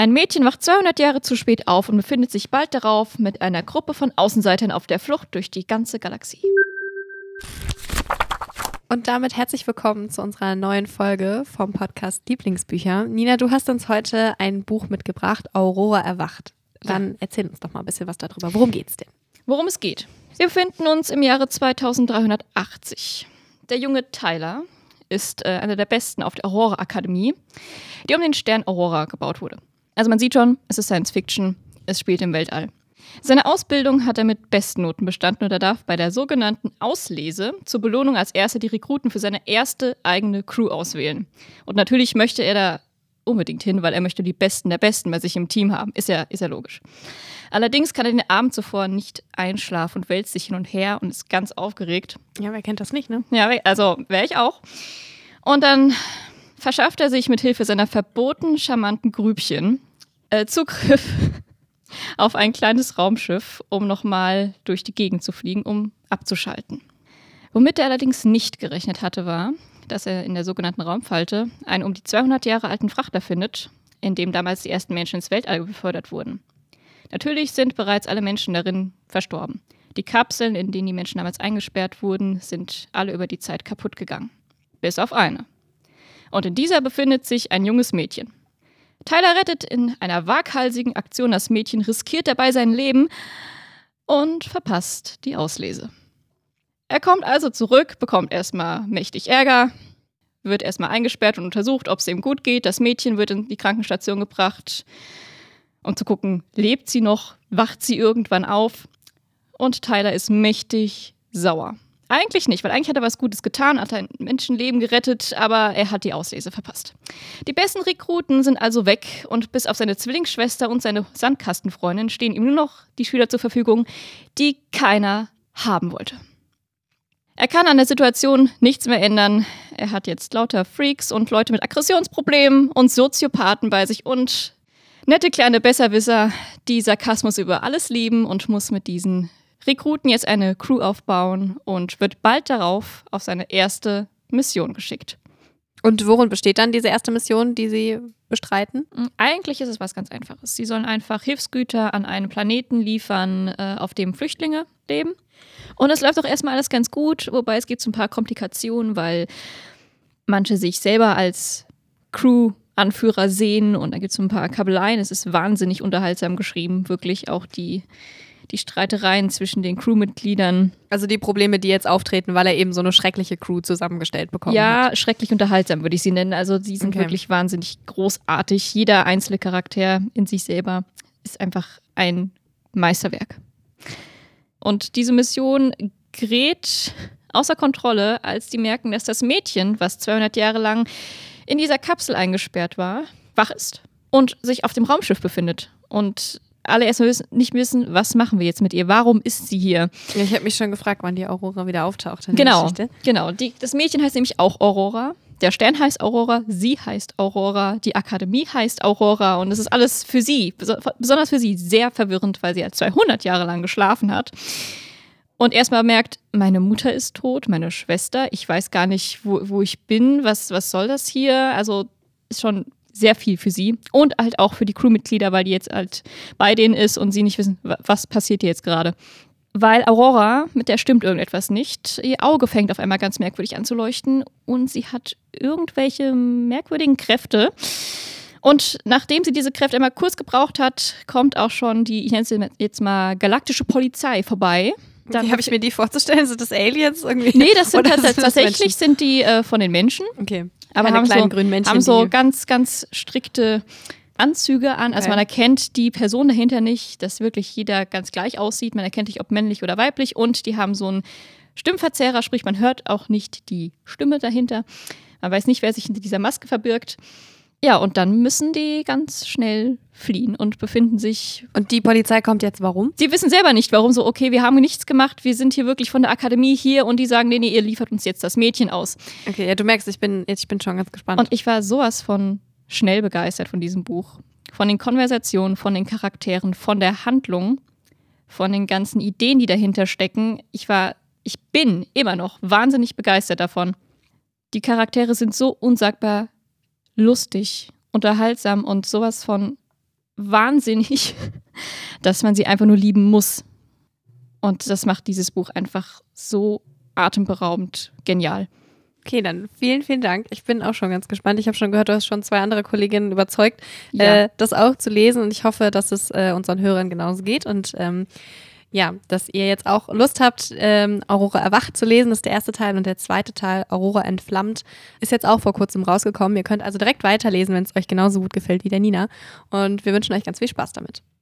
Ein Mädchen wacht 200 Jahre zu spät auf und befindet sich bald darauf mit einer Gruppe von Außenseitern auf der Flucht durch die ganze Galaxie. Und damit herzlich willkommen zu unserer neuen Folge vom Podcast Lieblingsbücher. Nina, du hast uns heute ein Buch mitgebracht, Aurora erwacht. Dann erzähl uns doch mal ein bisschen was darüber. Worum geht's denn? Worum es geht. Wir befinden uns im Jahre 2380. Der junge Tyler ist äh, einer der besten auf der Aurora Akademie, die um den Stern Aurora gebaut wurde. Also man sieht schon, es ist Science Fiction, es spielt im Weltall. Seine Ausbildung hat er mit Bestnoten bestanden und er darf bei der sogenannten Auslese zur Belohnung als erster die Rekruten für seine erste eigene Crew auswählen. Und natürlich möchte er da unbedingt hin, weil er möchte die Besten der Besten bei sich im Team haben. Ist ja, ist ja logisch. Allerdings kann er den Abend zuvor nicht einschlafen und wälzt sich hin und her und ist ganz aufgeregt. Ja, wer kennt das nicht, ne? Ja, also wäre ich auch. Und dann verschafft er sich mit Hilfe seiner verboten charmanten Grübchen äh, Zugriff auf ein kleines Raumschiff, um nochmal durch die Gegend zu fliegen, um abzuschalten. Womit er allerdings nicht gerechnet hatte, war, dass er in der sogenannten Raumfalte einen um die 200 Jahre alten Frachter findet, in dem damals die ersten Menschen ins Weltall befördert wurden. Natürlich sind bereits alle Menschen darin verstorben. Die Kapseln, in denen die Menschen damals eingesperrt wurden, sind alle über die Zeit kaputt gegangen. Bis auf eine. Und in dieser befindet sich ein junges Mädchen. Tyler rettet in einer waghalsigen Aktion das Mädchen, riskiert dabei sein Leben und verpasst die Auslese. Er kommt also zurück, bekommt erstmal mächtig Ärger, wird erstmal eingesperrt und untersucht, ob es ihm gut geht. Das Mädchen wird in die Krankenstation gebracht, um zu gucken, lebt sie noch, wacht sie irgendwann auf. Und Tyler ist mächtig sauer. Eigentlich nicht, weil eigentlich hat er was Gutes getan, hat ein Menschenleben gerettet, aber er hat die Auslese verpasst. Die besten Rekruten sind also weg und bis auf seine Zwillingsschwester und seine Sandkastenfreundin stehen ihm nur noch die Schüler zur Verfügung, die keiner haben wollte. Er kann an der Situation nichts mehr ändern. Er hat jetzt lauter Freaks und Leute mit Aggressionsproblemen und Soziopathen bei sich und nette kleine Besserwisser, die Sarkasmus über alles lieben und muss mit diesen Rekruten jetzt eine Crew aufbauen und wird bald darauf auf seine erste Mission geschickt. Und worin besteht dann diese erste Mission, die Sie bestreiten? Hm, eigentlich ist es was ganz Einfaches. Sie sollen einfach Hilfsgüter an einen Planeten liefern, äh, auf dem Flüchtlinge leben. Und es läuft auch erstmal alles ganz gut, wobei es gibt so ein paar Komplikationen, weil manche sich selber als Crew-Anführer sehen und da gibt es ein paar Kabeleien. Es ist wahnsinnig unterhaltsam geschrieben, wirklich auch die die Streitereien zwischen den Crewmitgliedern. Also die Probleme, die jetzt auftreten, weil er eben so eine schreckliche Crew zusammengestellt bekommen ja, hat. Ja, schrecklich unterhaltsam würde ich sie nennen. Also sie sind okay. wirklich wahnsinnig großartig. Jeder einzelne Charakter in sich selber ist einfach ein Meisterwerk. Und diese Mission gerät außer Kontrolle, als die merken, dass das Mädchen, was 200 Jahre lang in dieser Kapsel eingesperrt war, wach ist und sich auf dem Raumschiff befindet. Und alle erstmal nicht wissen, was machen wir jetzt mit ihr? Warum ist sie hier? Ja, ich habe mich schon gefragt, wann die Aurora wieder auftaucht. genau, genau. Die, das Mädchen heißt nämlich auch Aurora. Der Stern heißt Aurora, sie heißt Aurora, die Akademie heißt Aurora und es ist alles für sie, besonders für sie, sehr verwirrend, weil sie ja 200 Jahre lang geschlafen hat. Und erstmal merkt, meine Mutter ist tot, meine Schwester, ich weiß gar nicht, wo, wo ich bin, was, was soll das hier? Also ist schon sehr viel für sie und halt auch für die Crewmitglieder, weil die jetzt halt bei denen ist und sie nicht wissen, was passiert hier jetzt gerade. Weil Aurora, mit der stimmt irgendetwas nicht. Ihr Auge fängt auf einmal ganz merkwürdig an zu leuchten und sie hat irgendwelche merkwürdigen Kräfte. Und nachdem sie diese Kräfte einmal kurz gebraucht hat, kommt auch schon die, ich nenne es jetzt mal, galaktische Polizei vorbei. Dann Wie habe ich mir die vorzustellen? Sind das Aliens irgendwie? Nee, das sind tatsächlich sind die äh, von den Menschen. Okay aber haben so, haben so ganz, ganz strikte Anzüge an. Also okay. man erkennt die Person dahinter nicht, dass wirklich jeder ganz gleich aussieht. Man erkennt nicht, ob männlich oder weiblich. Und die haben so einen Stimmverzerrer, sprich man hört auch nicht die Stimme dahinter. Man weiß nicht, wer sich hinter dieser Maske verbirgt. Ja, und dann müssen die ganz schnell fliehen und befinden sich. Und die Polizei kommt jetzt warum? Sie wissen selber nicht, warum so, okay, wir haben nichts gemacht, wir sind hier wirklich von der Akademie hier und die sagen, nee, nee, ihr liefert uns jetzt das Mädchen aus. Okay, ja, du merkst, ich bin, ich bin schon ganz gespannt. Und ich war sowas von schnell begeistert von diesem Buch. Von den Konversationen, von den Charakteren, von der Handlung, von den ganzen Ideen, die dahinter stecken. Ich war, ich bin immer noch wahnsinnig begeistert davon. Die Charaktere sind so unsagbar lustig, unterhaltsam und sowas von wahnsinnig, dass man sie einfach nur lieben muss. Und das macht dieses Buch einfach so atemberaubend genial. Okay, dann vielen, vielen Dank. Ich bin auch schon ganz gespannt. Ich habe schon gehört, du hast schon zwei andere Kolleginnen überzeugt, Ja. äh, das auch zu lesen. Und ich hoffe, dass es äh, unseren Hörern genauso geht. Und ähm, ja, dass ihr jetzt auch Lust habt, ähm, Aurora erwacht zu lesen. Ist der erste Teil. Und der zweite Teil, Aurora entflammt, ist jetzt auch vor kurzem rausgekommen. Ihr könnt also direkt weiterlesen, wenn es euch genauso gut gefällt wie der Nina. Und wir wünschen euch ganz viel Spaß damit.